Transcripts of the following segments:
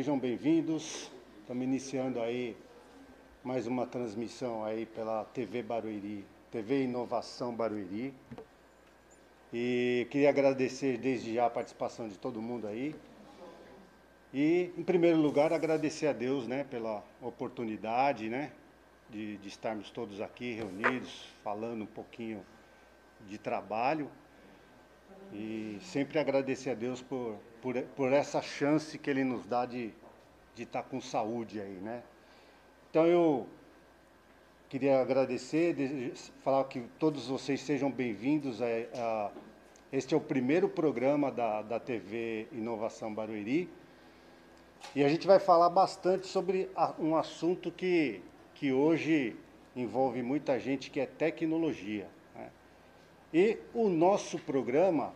sejam bem-vindos. Estamos iniciando aí mais uma transmissão aí pela TV Barueri, TV Inovação Barueri. E queria agradecer desde já a participação de todo mundo aí. E, em primeiro lugar, agradecer a Deus, né, pela oportunidade, né, de, de estarmos todos aqui reunidos, falando um pouquinho de trabalho. E sempre agradecer a Deus por, por, por essa chance que Ele nos dá de, estar com saúde aí, né? Então eu queria agradecer, falar que todos vocês sejam bem-vindos a, a, este é o primeiro programa da, da TV Inovação Barueri e a gente vai falar bastante sobre a, um assunto que, que hoje envolve muita gente que é tecnologia. Né? E o nosso programa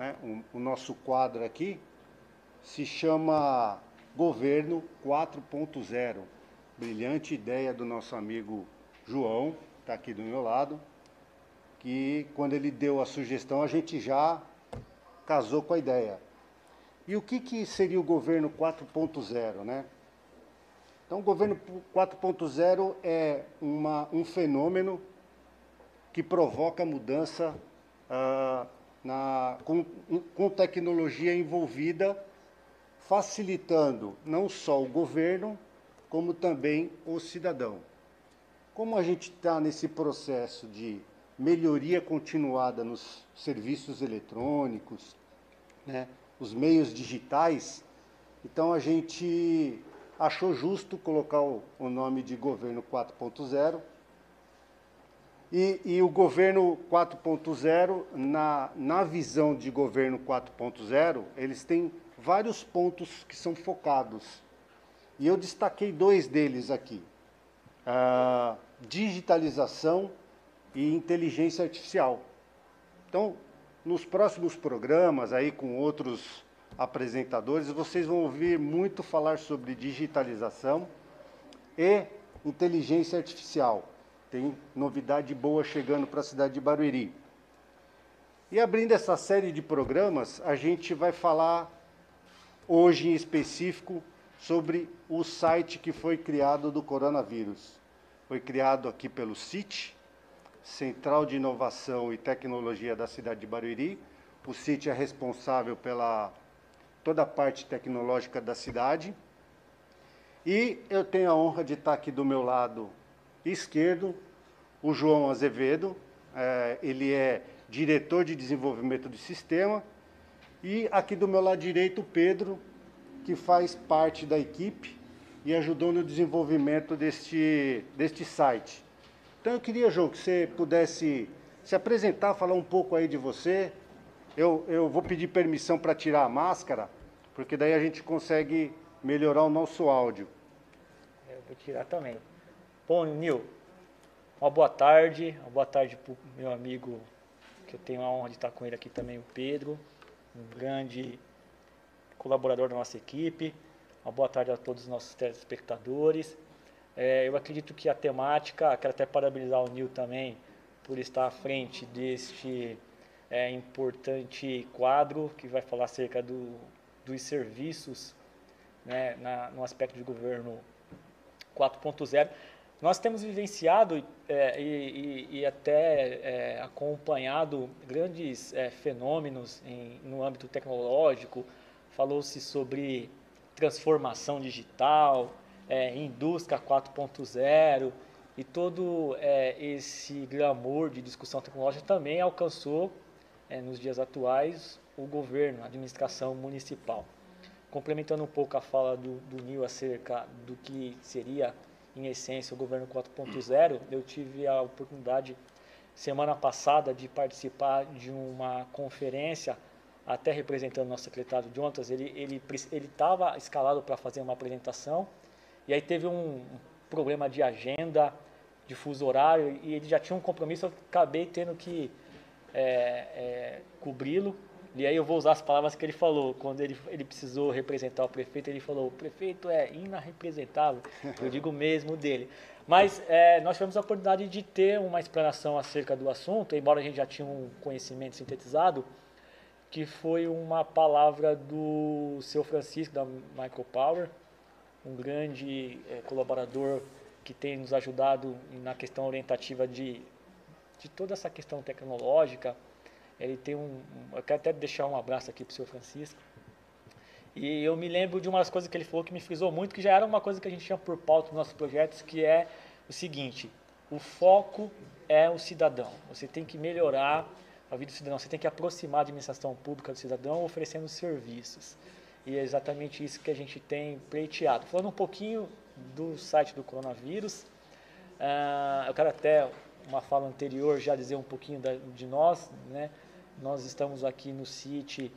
né, o, o nosso quadro aqui se chama Governo 4.0. Brilhante ideia do nosso amigo João, está aqui do meu lado, que quando ele deu a sugestão a gente já casou com a ideia. E o que, que seria o governo 4.0, né? Então, o governo 4.0 é uma, um fenômeno que provoca mudança uh, na, com, com tecnologia envolvida, facilitando não só o governo, como também o cidadão. Como a gente está nesse processo de melhoria continuada nos serviços eletrônicos, né, os meios digitais, então a gente achou justo colocar o, nome de governo 4.0 e, e o governo 4.0, na, na visão de governo 4.0, eles têm vários pontos que são focados. E eu destaquei dois deles aqui: digitalização e inteligência artificial. Então, nos próximos programas, aí com outros apresentadores, vocês vão ouvir muito falar sobre digitalização e inteligência artificial. Tem novidade boa chegando para a cidade de Barueri. E abrindo essa série de programas, a gente vai falar hoje em específico sobre o site que foi criado do coronavírus. Foi criado aqui pelo CIT, Central de Inovação e Tecnologia da cidade de Barueri. O CIT é responsável pela toda a parte tecnológica da cidade. E eu tenho a honra de estar aqui do meu lado esquerdo, o João Azevedo, é, ele é diretor de desenvolvimento do sistema, e aqui do meu lado direito o Pedro, que faz parte da equipe e ajudou no desenvolvimento deste, deste site. Então eu queria, João, que você pudesse se apresentar, falar um pouco aí de você. Eu, eu vou pedir permissão para tirar a máscara, porque daí a gente consegue melhorar o nosso áudio. Eu vou tirar também. Bom, Nil, uma boa tarde, uma boa tarde para o meu amigo, que eu tenho a honra de estar com ele aqui também, o Pedro, um grande colaborador da nossa equipe. Uma boa tarde a todos os nossos telespectadores. É, eu acredito que a temática, quero até parabenizar o Nil também por estar à frente deste é, importante quadro que vai falar acerca do, dos serviços né, na, no aspecto de governo 4.0. Nós temos vivenciado é, e, e, até é, acompanhado grandes é, fenômenos em, no âmbito tecnológico. Falou-se sobre transformação digital, é, indústria 4.0 e todo é, esse glamour de discussão tecnológica também alcançou, é, nos dias atuais, o governo, a administração municipal. Complementando um pouco a fala do, do Nil acerca do que seria em essência, o governo 4.0, eu tive a oportunidade, semana passada, de participar de uma conferência, até representando o nosso secretário Jontas, ele ele ele estava escalado para fazer uma apresentação, e aí teve um problema de agenda, de fuso horário, e ele já tinha um compromisso, eu acabei tendo que é, é, cobri-lo, e aí eu vou usar as palavras que ele falou, quando ele, ele precisou representar o prefeito, ele falou, o prefeito é inarrepresentável, eu digo mesmo dele. Mas é, nós tivemos a oportunidade de ter uma explanação acerca do assunto, embora a gente já tinha um conhecimento sintetizado, que foi uma palavra do seu Francisco da Michael Power, um grande é, colaborador que tem nos ajudado na questão orientativa de, de toda essa questão tecnológica. Ele tem um, eu quero até deixar um abraço aqui para o seu Francisco. E eu me lembro de uma das coisas que ele falou que me frisou muito, que já era uma coisa que a gente tinha por pauta nos nossos projetos, que é o seguinte: o foco é o cidadão. Você tem que melhorar a vida do cidadão. Você tem que aproximar a administração pública do cidadão oferecendo serviços. E é exatamente isso que a gente tem pleiteado. Falando um pouquinho do site do coronavírus, uh, eu quero até uma fala anterior já dizer um pouquinho da, de nós. Né? Nós estamos aqui no CIT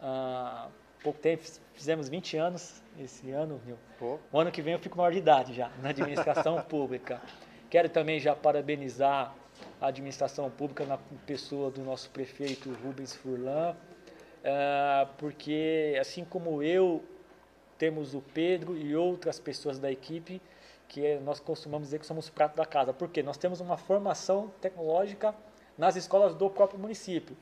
há pouco tempo, fizemos 20 anos esse ano. Meu. O ano que vem eu fico maior de idade já, na administração pública. Quero também já parabenizar a administração pública na pessoa do nosso prefeito Rubens Furlan, uh, porque assim como eu, temos o Pedro e outras pessoas da equipe que é, nós costumamos dizer que somos prato da casa, porque nós temos uma formação tecnológica nas escolas do próprio município.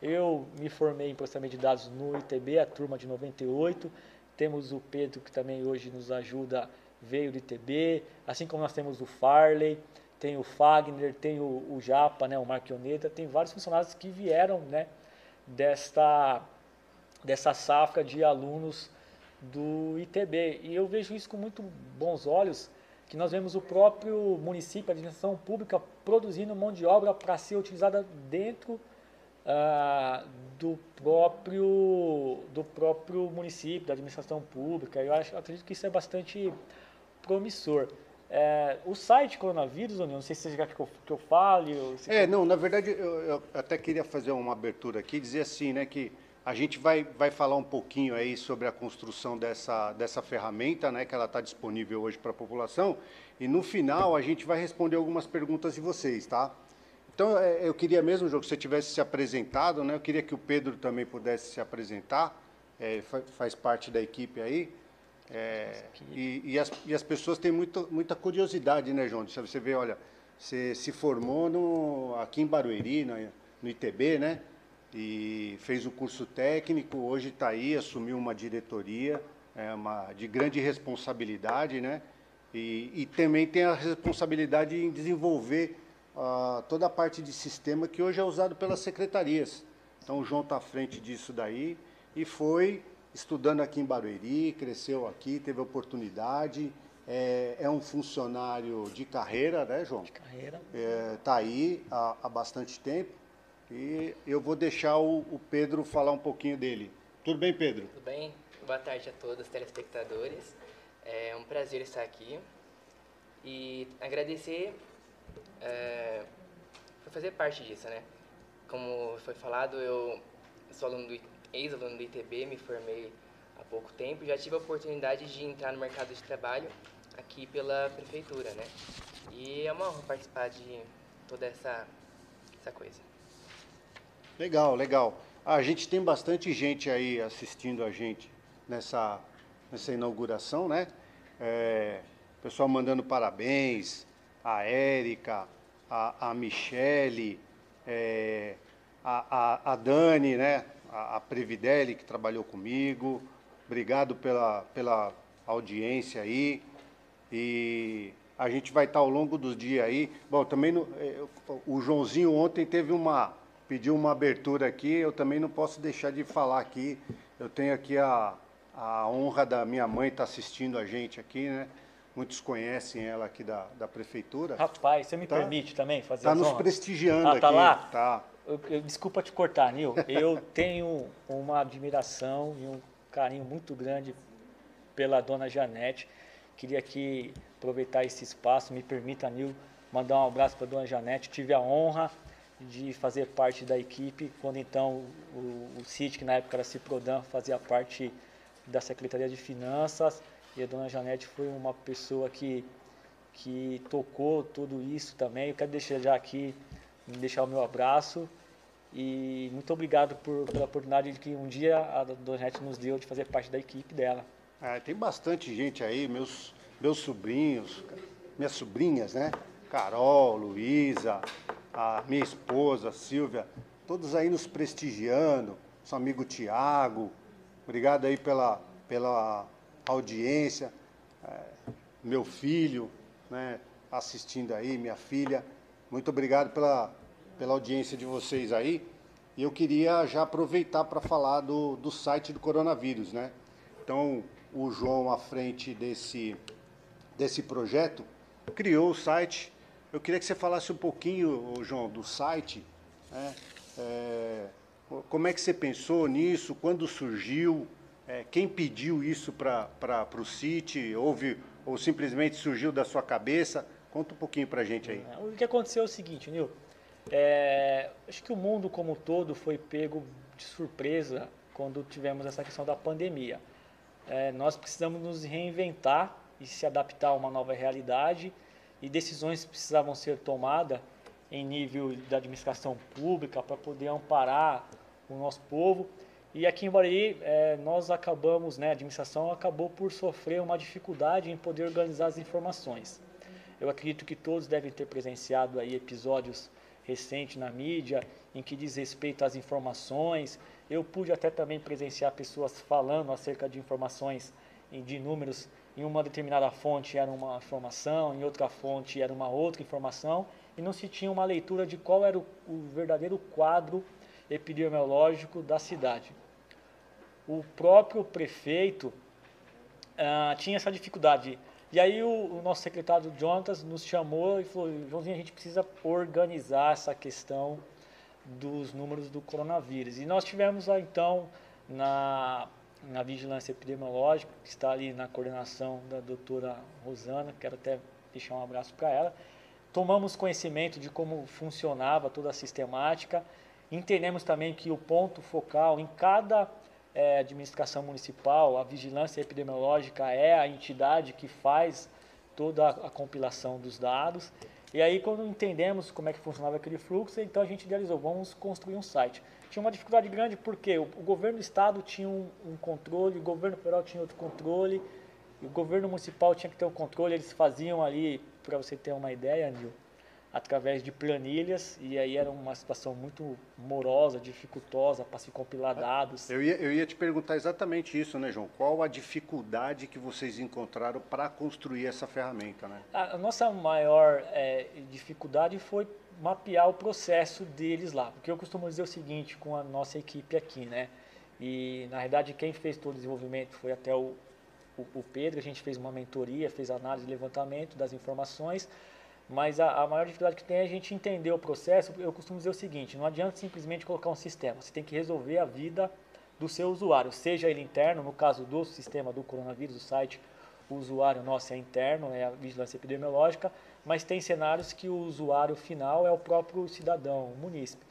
Eu me formei em processamento de dados no ITB, a turma de 98. Temos o Pedro, que também hoje nos ajuda, veio do ITB, assim como nós temos o Farley tem o Fagner, tem o, o Japa, né, o Marquioneta, tem vários funcionários que vieram né, desta, dessa safra de alunos do ITB. E eu vejo isso com muito bons olhos, que nós vemos o próprio município, a administração pública, produzindo mão de obra para ser utilizada dentro ah, do, próprio, do próprio município, da administração pública. Eu, acho, eu acredito que isso é bastante promissor. É, o site coronavírus, não sei se você quer que eu, que eu fale. é, não, na verdade eu, eu, até queria fazer uma abertura aqui, dizer assim, né, que a gente vai, vai falar um pouquinho aí sobre a construção dessa, dessa ferramenta, né, que ela está disponível hoje para a população, e no final a gente vai responder algumas perguntas de vocês, tá? Então é, eu queria mesmo, João, que você tivesse se apresentado, né, eu queria que o Pedro também pudesse se apresentar, é, faz, parte da equipe aí. É, e, e, as, e as pessoas têm muito, muita curiosidade, né, João? Você vê, olha, você se formou no, aqui em Barueri, no, no ITB, né? E fez o curso técnico, hoje está aí, assumiu uma diretoria é uma, de grande responsabilidade, né? E, e também tem a responsabilidade em desenvolver toda a parte de sistema que hoje é usado pelas secretarias. Então o João está à frente disso daí e foi estudando aqui em Barueri, cresceu aqui, teve oportunidade, é, é um funcionário de carreira, né, João? De carreira. Está é, tá aí há, há, bastante tempo e eu vou deixar o, o, Pedro falar um pouquinho dele. Tudo bem, Pedro? Tudo bem. Boa tarde a todos os telespectadores. É um prazer estar aqui e agradecer é, por fazer parte disso, né? Como foi falado, eu sou aluno do ex-aluno do ITB, me formei há pouco tempo, já tive a oportunidade de entrar no mercado de trabalho aqui pela prefeitura, né? E é uma honra participar de toda essa, essa coisa. Legal, legal. A gente tem bastante gente aí assistindo a gente nessa, nessa inauguração, né? É, pessoal mandando parabéns, a Érica, a, a Michele, é, a, a, a Dani, né? a, a Previdelli, que trabalhou comigo. Obrigado pela, pela audiência aí. E a gente vai estar ao longo dos dias aí. Bom, também no, eh, o Joãozinho ontem teve uma. pediu uma abertura aqui, eu também não posso deixar de falar aqui. Eu tenho aqui a, a honra da minha mãe estar assistindo a gente aqui, né? Muitos conhecem ela aqui da, da prefeitura. Rapaz, você me tá, permite também fazer Está nos prestigiando ah, tá aqui. Lá? Tá eu, eu, desculpa te cortar, Nil. Eu tenho uma admiração e um carinho muito grande pela dona Janete. Queria aqui aproveitar esse espaço, me permita, Nil, mandar um abraço para a dona Janete. Tive a honra de fazer parte da equipe, quando então o, o CIT, que na época era Ciprodan, fazia parte da Secretaria de Finanças, e a dona Janete foi uma pessoa que, que tocou tudo isso também. Eu quero deixar já aqui deixar o meu abraço e muito obrigado por, pela oportunidade que um dia a Donete nos deu de fazer parte da equipe dela. É, tem bastante gente aí, meus, meus sobrinhos, minhas sobrinhas, né? Carol, Luísa, a minha esposa, Silvia, todos aí nos prestigiando. nosso amigo Tiago. Obrigado aí pela, pela audiência. É, meu filho, né, assistindo aí, minha filha. Muito obrigado pela, pela audiência de vocês aí. E eu queria já aproveitar para falar do, do site do coronavírus, né? Então, o João, à frente desse, desse projeto, criou o site. Eu queria que você falasse um pouquinho, João, do site. Né? É, como é que você pensou nisso? Quando surgiu? É, quem pediu isso para o City? Houve ou simplesmente surgiu da sua cabeça? Conta um pouquinho para a gente aí. O que aconteceu é o seguinte, Nil. É, acho que o mundo como um todo foi pego de surpresa quando tivemos essa questão da pandemia. É, nós precisamos nos reinventar e se adaptar a uma nova realidade e decisões precisavam ser tomadas em nível da administração pública para poder amparar o nosso povo. E aqui em Barueri, é, nós acabamos, né, a administração acabou por sofrer uma dificuldade em poder organizar as informações. Eu acredito que todos devem ter presenciado aí episódios recentes na mídia em que diz respeito às informações. Eu pude até também presenciar pessoas falando acerca de informações de números em uma determinada fonte era uma informação, em outra fonte era uma outra informação, e não se tinha uma leitura de qual era o, o verdadeiro quadro epidemiológico da cidade. O próprio prefeito ah, tinha essa dificuldade. E aí o, o, nosso secretário Jonatas nos chamou e falou, Joãozinho, a gente precisa organizar essa questão dos números do coronavírus. E nós tivemos então na na vigilância epidemiológica, que está ali na coordenação da doutora Rosana, quero até deixar um abraço para ela. Tomamos conhecimento de como funcionava toda a sistemática, entendemos também que o ponto focal em cada é, administração municipal, a vigilância epidemiológica é a entidade que faz toda a, a compilação dos dados. E aí, quando entendemos como é que funcionava aquele fluxo, então a gente idealizou, vamos construir um site tinha uma dificuldade grande porque o, o governo do estado tinha um, um, controle, o governo federal tinha outro controle, o governo municipal tinha que ter um controle, eles faziam ali, para você ter uma ideia, Nil, através de planilhas, e aí era uma situação muito morosa, dificultosa para se compilar dados. Eu ia, eu ia te perguntar exatamente isso, né, João? Qual a dificuldade que vocês encontraram para construir essa ferramenta, né? A, nossa maior é, dificuldade foi mapear o processo deles lá. Porque eu costumo dizer o seguinte com a nossa equipe aqui, né? E na verdade quem fez todo o desenvolvimento foi até o, o, o Pedro, a gente fez uma mentoria, fez análise levantamento das informações, mas a, a, maior dificuldade que tem é a gente entender o processo. Eu costumo dizer o seguinte: não adianta simplesmente colocar um sistema, você tem que resolver a vida do seu usuário, seja ele interno, no caso do sistema do coronavírus, do site, o usuário nosso é interno, é a vigilância epidemiológica, mas tem cenários que o usuário final é o próprio cidadão, o munícipe.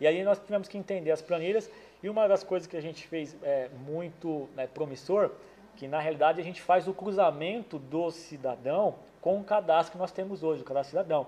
E aí nós tivemos que entender as planilhas e uma das coisas que a gente fez é, muito né, promissor, que na realidade a gente faz o cruzamento do cidadão com o cadastro que nós temos hoje, o cadastro cidadão.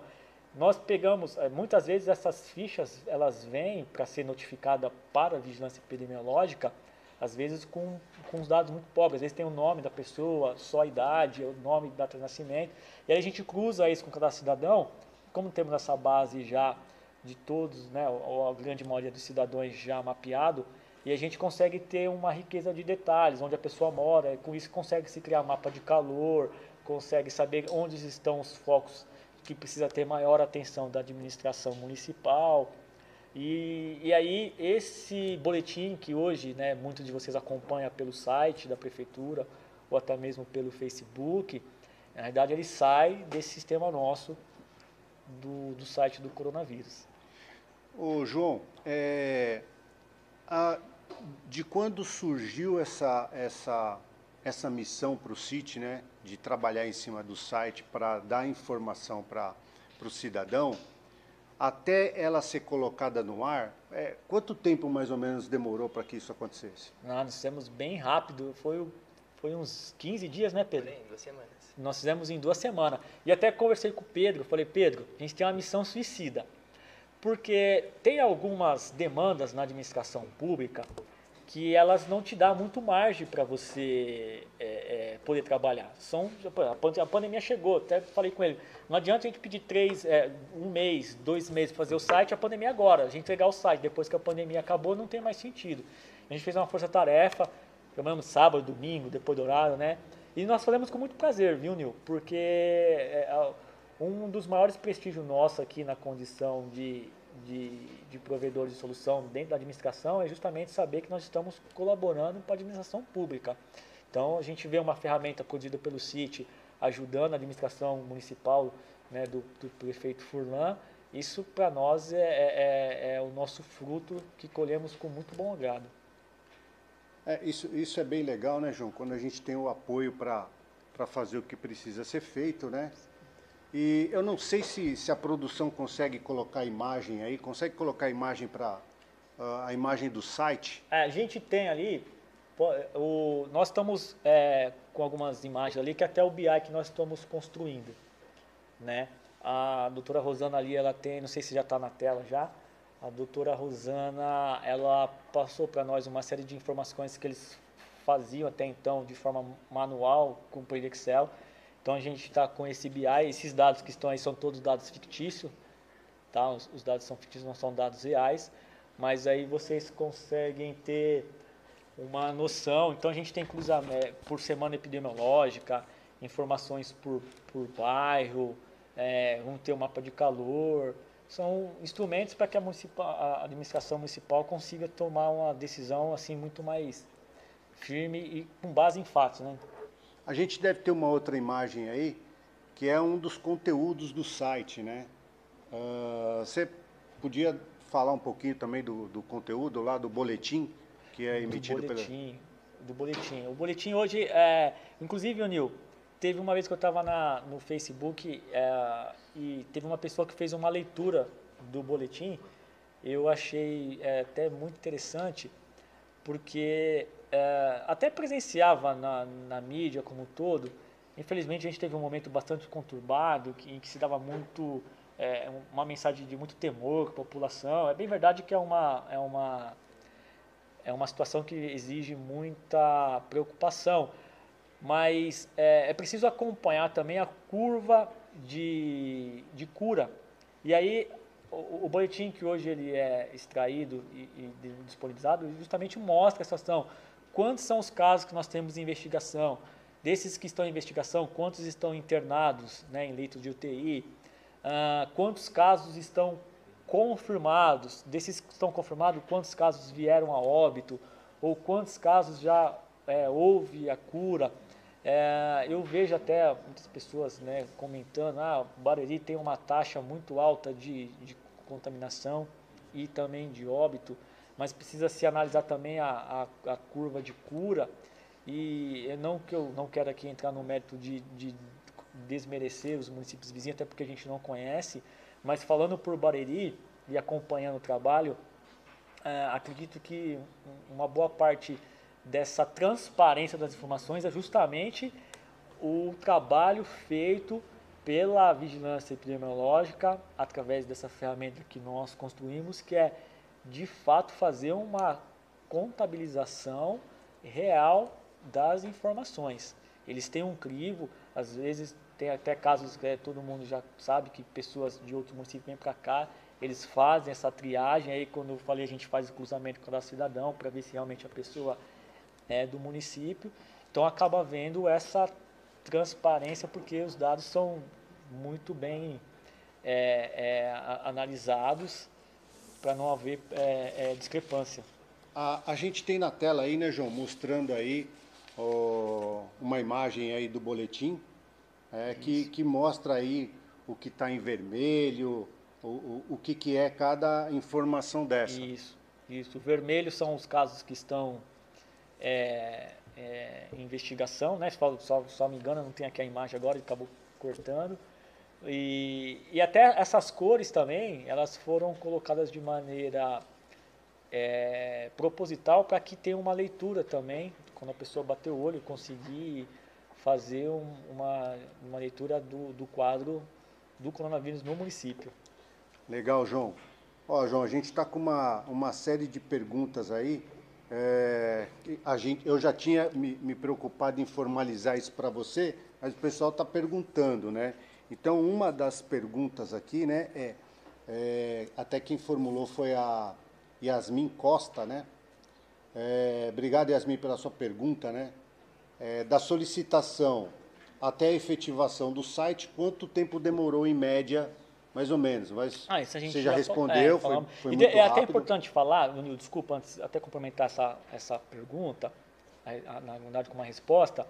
Nós pegamos, é, muitas vezes essas fichas, elas vêm para ser notificada para a vigilância epidemiológica, às vezes com, com os dados muito pobres. Às vezes tem o nome da pessoa, só a idade, o nome, data de nascimento. E aí a gente cruza isso com cada cidadão. Como temos essa base já de todos, né, a grande maioria dos cidadãos já mapeado, e a gente consegue ter uma riqueza de detalhes, onde a pessoa mora, com isso consegue se criar mapa de calor, consegue saber onde estão os focos que precisa ter maior atenção da administração municipal, e, e aí, esse boletim que hoje né, muitos de vocês acompanham pelo site da prefeitura ou até mesmo pelo Facebook, na verdade ele sai desse sistema nosso do, do site do coronavírus. Ô João, é, a, de quando surgiu essa, essa, essa missão para o CIT, né, de trabalhar em cima do site para dar informação para o cidadão, até ela ser colocada no ar, é, quanto tempo mais ou menos demorou para que isso acontecesse? Não, nós fizemos bem rápido, foi, foi uns 15 dias, né, Pedro? Em duas semanas. Nós fizemos em duas semanas. E até conversei com o Pedro, falei, Pedro, a gente tem uma missão suicida. Porque tem algumas demandas na administração pública que elas não te dão muito margem para você é, é, poder trabalhar. São, a pandemia chegou, até falei com ele, não adianta a gente pedir três, é, um mês, dois meses para fazer o site, a pandemia agora, a gente entregar o site, depois que a pandemia acabou, não tem mais sentido. A gente fez uma força-tarefa, trabalhamos sábado, domingo, depois do horário, né? E nós fazemos com muito prazer, viu, Nil? Porque é, um dos maiores prestígios nossos aqui na condição de, de, de de solução dentro da administração é justamente saber que nós estamos colaborando para a administração pública. Então, a gente vê uma ferramenta produzida pelo CIT ajudando a administração municipal né, do, do prefeito Furlan. Isso, para nós, é, é, é, é o nosso fruto que colhemos com muito bom agrado. É, isso, isso é bem legal, né, João? Quando a gente tem o apoio para fazer o que precisa ser feito, né? E eu não sei se, se a produção consegue colocar a imagem aí, consegue colocar a imagem para uh, a imagem do site? É, a gente tem ali, o, nós estamos é, com algumas imagens ali que até o BI que nós estamos construindo, né? A doutora Rosana ali, ela tem, não sei se já está na tela já, a doutora Rosana, ela passou para nós uma série de informações que eles faziam até então de forma manual com o Excel. Então a gente está com esse BI, esses dados que estão aí são todos dados fictícios, tá? Os, os, dados são fictícios, não são dados reais, mas aí vocês conseguem ter uma noção. Então a gente tem cruzamento é, por semana epidemiológica, informações por, por bairro, é, vamos ter o um mapa de calor, são instrumentos para que a, a, administração municipal consiga tomar uma decisão assim muito mais firme e com base em fatos, né? A gente deve ter uma outra imagem aí, que é um dos conteúdos do site, né? Uh, você podia falar um pouquinho também do, do, conteúdo lá do boletim que é emitido do boletim, pela... Do boletim. O boletim hoje, é, inclusive, Nil, teve uma vez que eu estava no Facebook é, e teve uma pessoa que fez uma leitura do boletim. Eu achei é, até muito interessante, porque é, até presenciava na, na mídia como um todo. Infelizmente, a gente teve um momento bastante conturbado, em que se dava muito é, uma mensagem de muito temor com a população. É bem verdade que é uma, é uma, é uma situação que exige muita preocupação mas é, é preciso acompanhar também a curva de, de cura. E aí, o, o, boletim que hoje ele é extraído e, e disponibilizado justamente mostra essa situação. Quantos são os casos que nós temos em investigação? Desses que estão em investigação, quantos estão internados né, em leitos de UTI? Ah, quantos casos estão confirmados? Desses que estão confirmados, quantos casos vieram a óbito? Ou quantos casos já é, houve a cura? É, eu vejo até muitas pessoas né, comentando, ah, Barueri tem uma taxa muito alta de, de contaminação e também de óbito, mas precisa se analisar também a, a, a curva de cura e não que eu não quero aqui entrar no mérito de, de desmerecer os municípios vizinhos, até porque a gente não conhece, mas falando por Barueri e acompanhando o trabalho, é, acredito que uma boa parte dessa transparência das informações é justamente o trabalho feito pela vigilância epidemiológica através dessa ferramenta que nós construímos, que é de fato fazer uma contabilização real das informações. Eles têm um crivo, às vezes tem até casos que todo mundo já sabe que pessoas de outros municípios vêm para cá, eles fazem essa triagem, aí quando eu falei a gente faz o cruzamento com o cidadão para ver se realmente a pessoa é, do município. Então acaba havendo essa transparência porque os dados são muito bem é, é, analisados para não haver é, é, discrepância. A, a gente tem na tela aí, né, João, mostrando aí ó, uma imagem aí do boletim é, que, que mostra aí o que está em vermelho, o, o, o que, que é cada informação dessa. Isso, isso. O vermelho são os casos que estão é, é, investigação, né? Só, só, só me engano, não tem aqui a imagem agora, ele acabou cortando. E, e até essas cores também, elas foram colocadas de maneira é, proposital para que tenha uma leitura também, quando a pessoa bater o olho, conseguir fazer um, uma, uma leitura do, do quadro do coronavírus no município. Legal, João. Ó, João, a gente está com uma, uma série de perguntas aí É, a gente, eu já tinha me, me preocupado em formalizar isso para você, mas o pessoal está perguntando, né? Então, uma das perguntas aqui, né, é, é, até quem formulou foi a Yasmin Costa, né? É, obrigado, Yasmin, pela sua pergunta, né? É, da solicitação até a efetivação do site, quanto tempo demorou em média, mais ou menos? Mas ah, você já, já respondeu, é, foi, foi muito É rápido. até importante falar, desculpa, antes até complementar essa, essa pergunta, na verdade com uma resposta,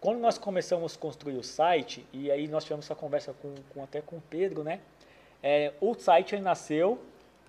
quando nós começamos a construir o site, e aí nós tivemos essa conversa com, com até com o Pedro, né? É, o site nasceu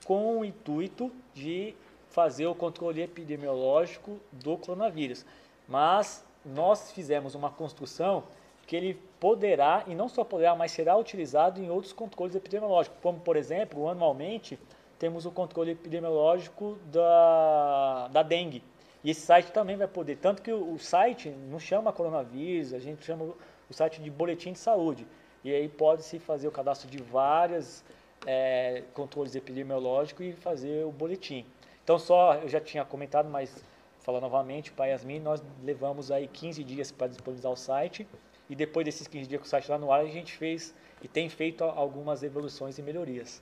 com o intuito de fazer o controle epidemiológico do coronavírus. Mas nós fizemos uma construção que ele poderá, e não só poderá, mas será utilizado em outros controles epidemiológicos, como, por exemplo, anualmente, temos o controle epidemiológico da, da dengue. E esse site também vai poder, tanto que o, site não chama coronavírus, a gente chama o site de boletim de saúde. E aí pode-se fazer o cadastro de vários é, controles epidemiológicos e fazer o boletim. Então, só, eu já tinha comentado, mas falar novamente, para Yasmin, nós levamos aí 15 dias para disponibilizar o site e depois desses 15 dias com o site lá no ar, a gente fez e tem feito algumas evoluções e melhorias.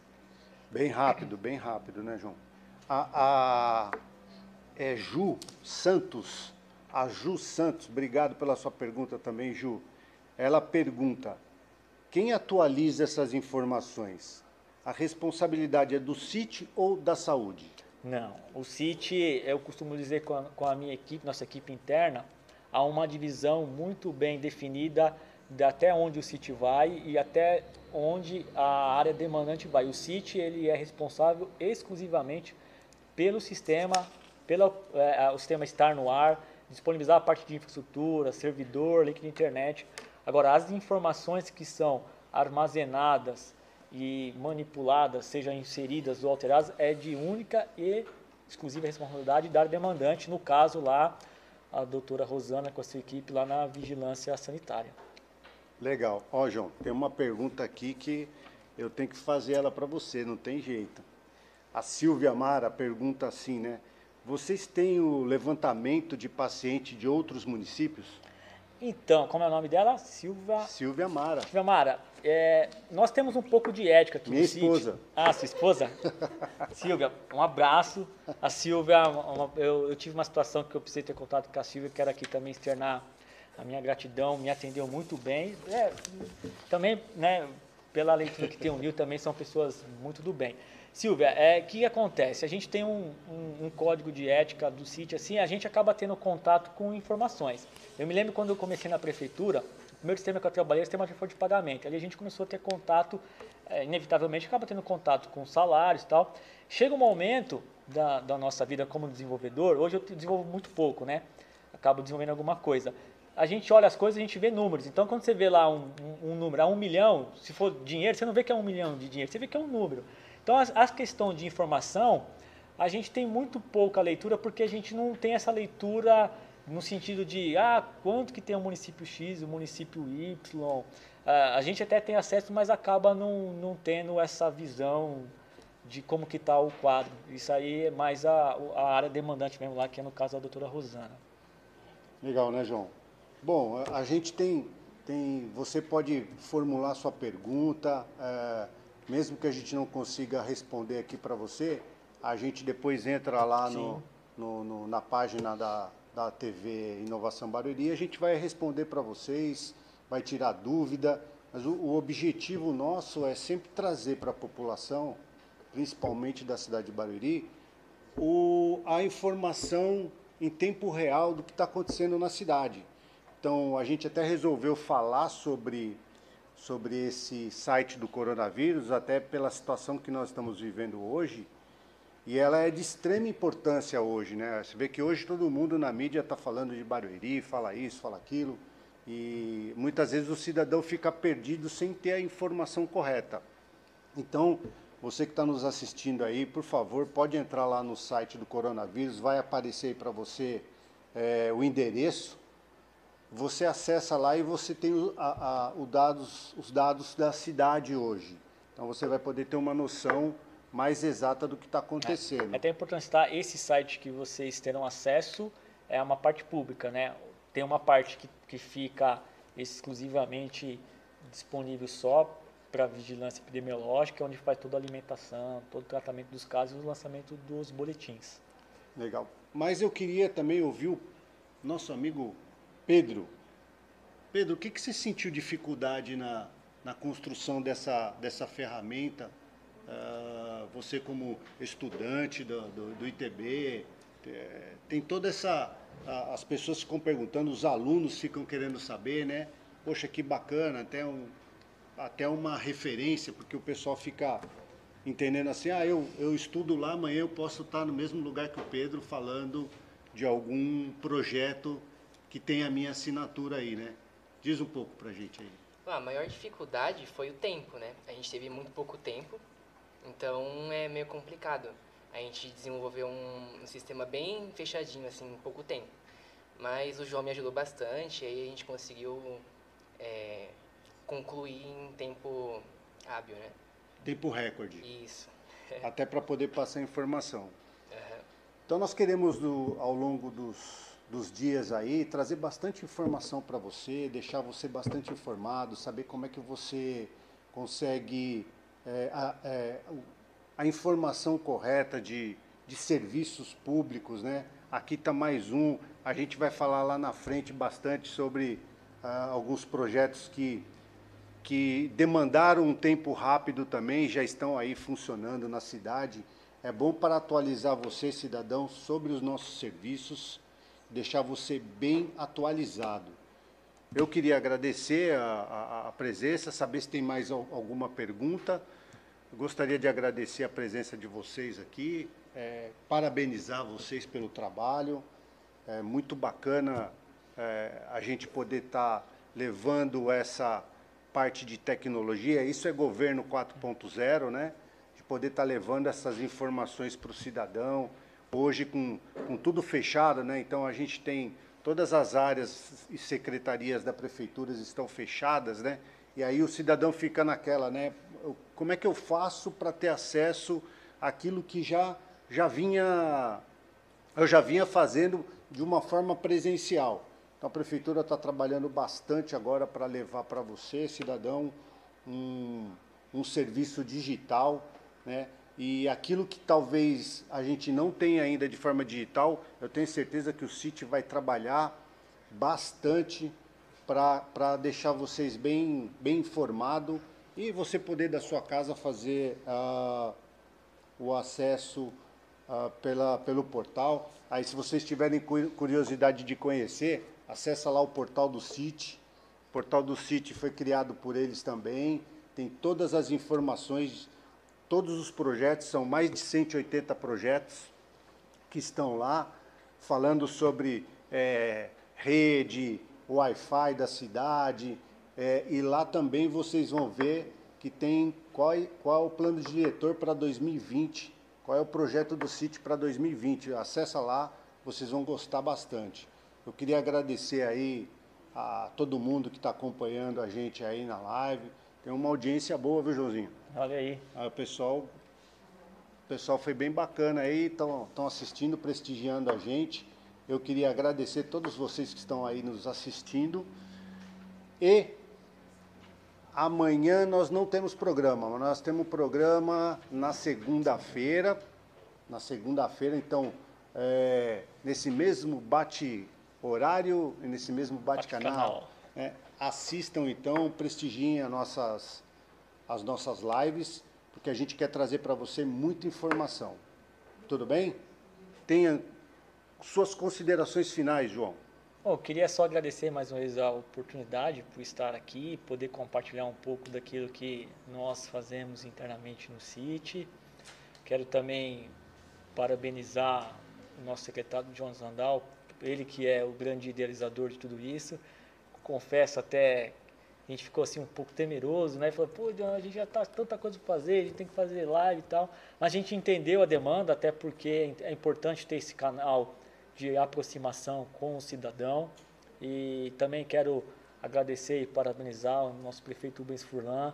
Bem rápido, bem rápido, né, João? A, a é, Ju Santos, a Ju Santos, obrigado pela sua pergunta também, Ju. Ela pergunta: quem atualiza essas informações? A responsabilidade é do CIT ou da saúde? Não, o CIT, eu costumo dizer com a, com a minha equipe, nossa equipe interna, há uma divisão muito bem definida de até onde o CIT vai e até onde a área demandante vai. O CIT ele é responsável exclusivamente pelo sistema, pelo é, o sistema estar no ar, disponibilizar a parte de infraestrutura, servidor, link de internet. Agora, as informações que são armazenadas e manipuladas, sejam inseridas ou alteradas, é de única e exclusiva responsabilidade da demandante, no caso lá, a doutora Rosana com a sua equipe lá na vigilância sanitária. Legal. Ó, João, tem uma pergunta aqui que eu tenho que fazer ela para você, não tem jeito. A Silvia Mara pergunta assim, né? Vocês têm o levantamento de paciente de outros municípios? Então, como é o nome dela? Silvia. Silvia Mara. Silvia Mara, é, nós temos um pouco de ética aqui Minha no esposa. Sítio. Ah, sua esposa? Silvia, um abraço. A Silvia, uma, eu, eu, tive uma situação que eu precisei ter contato com a Silvia, quero aqui também externar a minha gratidão, me atendeu muito bem. É, também, né, pela leitura que tem o Nil, também são pessoas muito do bem. Silvia, é, que acontece? A gente tem um, um, um, código de ética do sítio, assim, a gente acaba tendo contato com informações. Eu me lembro quando eu comecei na prefeitura, o primeiro sistema que eu trabalhei é o sistema de folha de pagamento. Ali a gente começou a ter contato, é, inevitavelmente acaba tendo contato com salários e tal. Chega um momento da, da nossa vida como desenvolvedor, hoje eu desenvolvo muito pouco, né? Acabo desenvolvendo alguma coisa. A gente olha as coisas, a gente vê números. Então, quando você vê lá um, um, um número, a um milhão, se for dinheiro, você não vê que é um milhão de dinheiro, você vê que é um número. Então, a, a questão de informação, a gente tem muito pouca leitura porque a gente não tem essa leitura no sentido de, ah, quanto que tem o município X, o município Y. Ah, a gente até tem acesso, mas acaba não, não tendo essa visão de como que está o quadro. Isso aí é mais a, a área demandante mesmo lá, que é no caso da doutora Rosana. Legal, né, João? Bom, a, a gente tem, tem, você pode formular sua pergunta, é, mesmo que a gente não consiga responder aqui para você, a gente depois entra lá no, no, no, na página da, da TV Inovação Barueri e a gente vai responder para vocês, vai tirar dúvida, mas o, o objetivo nosso é sempre trazer para a população, principalmente da cidade de Barueri, o, a informação em tempo real do que está acontecendo na cidade. Então, a gente até resolveu falar sobre sobre esse site do coronavírus, até pela situação que nós estamos vivendo hoje, e ela é de extrema importância hoje, né? Você vê que hoje todo mundo na mídia está falando de Barueri, fala isso, fala aquilo, e muitas vezes o cidadão fica perdido sem ter a informação correta. Então, você que está nos assistindo aí, por favor, pode entrar lá no site do coronavírus, vai aparecer para você é, o endereço, você acessa lá e você tem o, a, a, o dados, os dados da cidade hoje. Então você vai poder ter uma noção mais exata do que está acontecendo. É até importante citar, esse site que vocês terão acesso é uma parte pública, né? Tem uma parte que, que fica exclusivamente disponível só para vigilância epidemiológica, onde faz toda a alimentação, todo o tratamento dos casos e o lançamento dos boletins. Legal. Mas eu queria também ouvir o nosso amigo Pedro. Pedro, o que, que você sentiu dificuldade na, na construção dessa, dessa ferramenta? Uh, você como estudante do, do, do ITB, é, tem toda essa... As pessoas ficam perguntando, os alunos ficam querendo saber, né? Poxa, que bacana, até, um, até uma referência, porque o pessoal fica entendendo assim, ah, eu, eu estudo lá, amanhã eu posso estar no mesmo lugar que o Pedro falando de algum projeto que tem a minha assinatura aí, né? Diz um pouco pra gente aí. A maior dificuldade foi o tempo, né? A gente teve muito pouco tempo, então é meio complicado. A gente desenvolveu um, um sistema bem fechadinho, assim, em pouco tempo. Mas o João me ajudou bastante, aí a gente conseguiu é, concluir em tempo hábil, né? Tempo recorde. Isso. Até para poder passar informação. Uhum. Então nós queremos, do, ao longo dos, dos dias aí, trazer bastante informação para você, deixar você bastante informado, saber como é que você consegue é, a, é, a, informação correta de, de serviços públicos, né? Aqui está mais um, a gente vai falar lá na frente bastante sobre ah, alguns projetos que que demandaram um tempo rápido também, já estão aí funcionando na cidade. É bom para atualizar você, cidadão, sobre os nossos serviços, deixar você bem atualizado. Eu queria agradecer a, a, a presença, saber se tem mais alguma pergunta. Gostaria de agradecer a presença de vocês aqui, é, parabenizar vocês pelo trabalho. É muito bacana é, a gente poder estar tá levando essa parte de tecnologia, isso é governo 4.0, né? De poder estar tá levando essas informações para o cidadão. Hoje, com, com tudo fechado, né? Então, a gente tem todas as áreas e secretarias da prefeitura estão fechadas, né? E aí o cidadão fica naquela, né? Como é que eu faço para ter acesso àquilo que já, já vinha, eu já vinha fazendo de uma forma presencial? Então a prefeitura está trabalhando bastante agora para levar para você, cidadão, um, um serviço digital, né? E aquilo que talvez a gente não tenha ainda de forma digital, eu tenho certeza que o CIT vai trabalhar bastante para deixar vocês bem, bem informados e você poder da sua casa fazer uh, o acesso uh, pela, pelo portal. Aí se vocês tiverem curiosidade de conhecer, Acessa lá o portal do CIT. O portal do CIT foi criado por eles também. Tem todas as informações, todos os projetos, são mais de 180 projetos que estão lá, falando sobre é, rede, Wi-Fi da cidade. É, e lá também vocês vão ver que tem qual, qual é o plano diretor para 2020, qual é o projeto do CIT para 2020. Acessa lá, vocês vão gostar bastante. Eu queria agradecer aí a todo mundo que está acompanhando a gente aí na live. Tem uma audiência boa, viu, Joãozinho? Olha aí. Ah, o pessoal, o pessoal foi bem bacana aí, estão assistindo, prestigiando a gente. Eu queria agradecer a todos vocês que estão aí nos assistindo. E amanhã nós não temos programa, mas nós temos programa na segunda-feira. Na segunda-feira, então, é, nesse mesmo bate horário nesse mesmo bate-canal. É, assistam então, prestigiem as nossas, as nossas lives, porque a gente quer trazer para você muita informação. Tudo bem? Tenha suas considerações finais, João. Bom, eu queria só agradecer mais uma vez a oportunidade por estar aqui, poder compartilhar um pouco daquilo que nós fazemos internamente no CIT. Quero também parabenizar o nosso secretário João Zandal ele que é o grande idealizador de tudo isso. Confesso até a gente ficou assim um pouco temeroso, né? Falou, pô, a gente já tá tanta coisa para fazer, a gente tem que fazer live e tal. Mas a gente entendeu a demanda, até porque é importante ter esse canal de aproximação com o cidadão. E também quero agradecer e parabenizar o nosso prefeito Rubens Furlan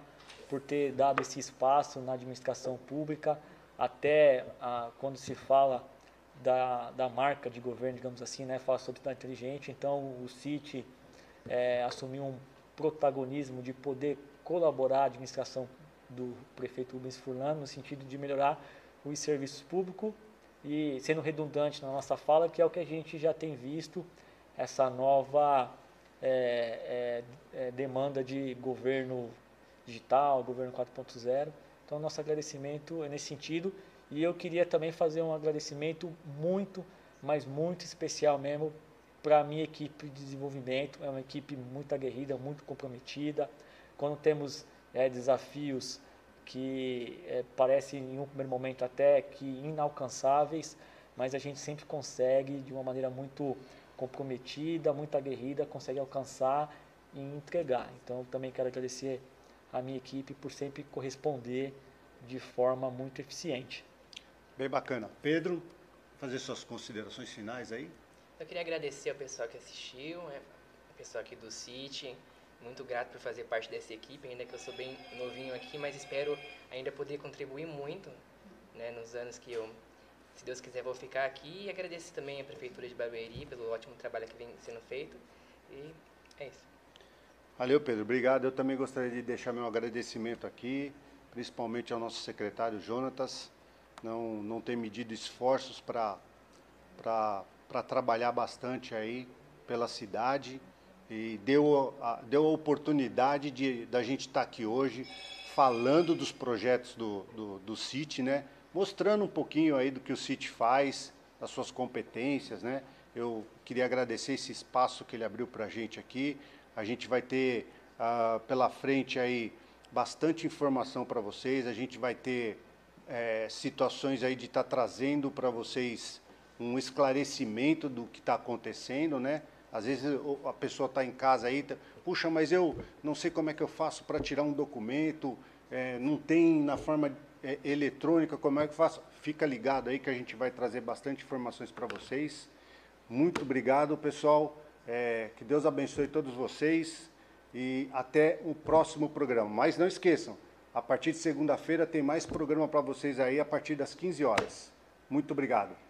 por ter dado esse espaço na administração pública até quando se fala da, da marca de governo, digamos assim, né, fala sobre cidade inteligente, então o CIT é, assumiu um protagonismo de poder colaborar a administração do prefeito Rubens Furlan no sentido de melhorar os serviços públicos e sendo redundante na nossa fala, que é o que a gente já tem visto, essa nova é, é, é demanda de governo digital, governo 4.0. Então, nosso agradecimento é nesse sentido. E eu queria também fazer um agradecimento muito, mas muito especial mesmo para a minha equipe de desenvolvimento. É uma equipe muito aguerrida, muito comprometida. Quando temos é, desafios que é, parecem em um primeiro momento até que inalcançáveis, mas a gente sempre consegue de uma maneira muito comprometida, muito aguerrida, consegue alcançar e entregar. Então, também quero agradecer a minha equipe por sempre corresponder de forma muito eficiente. Bem bacana. Pedro, fazer suas considerações finais aí. Eu queria agradecer ao pessoal que assistiu, o pessoal aqui do City, muito grato por fazer parte dessa equipe, ainda que eu sou bem novinho aqui, mas espero ainda poder contribuir muito né, nos anos que eu, se Deus quiser, vou ficar aqui. E agradecer também a Prefeitura de Barueri pelo ótimo trabalho que vem sendo feito. E é isso. Valeu, Pedro. Obrigado. Eu também gostaria de deixar meu agradecimento aqui, principalmente ao nosso secretário Jonatas. Não, não tem medido esforços para trabalhar bastante aí pela cidade e deu a, deu a oportunidade de da gente estar tá aqui hoje falando dos projetos do, do, do CIT, né? mostrando um pouquinho aí do que o CIT faz, das suas competências. Né? Eu queria agradecer esse espaço que ele abriu para a gente aqui. A gente vai ter uh, pela frente aí bastante informação para vocês, a gente vai ter é, situações aí de estar tá trazendo para vocês um esclarecimento do que está acontecendo, né? Às vezes a pessoa está em casa aí, tá, puxa, mas eu não sei como é que eu faço para tirar um documento, é, não tem na forma é, eletrônica, como é que eu faço? Fica ligado aí que a gente vai trazer bastante informações para vocês. Muito obrigado, pessoal. É, que Deus abençoe todos vocês e até o próximo programa. Mas não esqueçam, a partir de segunda-feira tem mais programa para vocês aí a partir das 15 horas. Muito obrigado.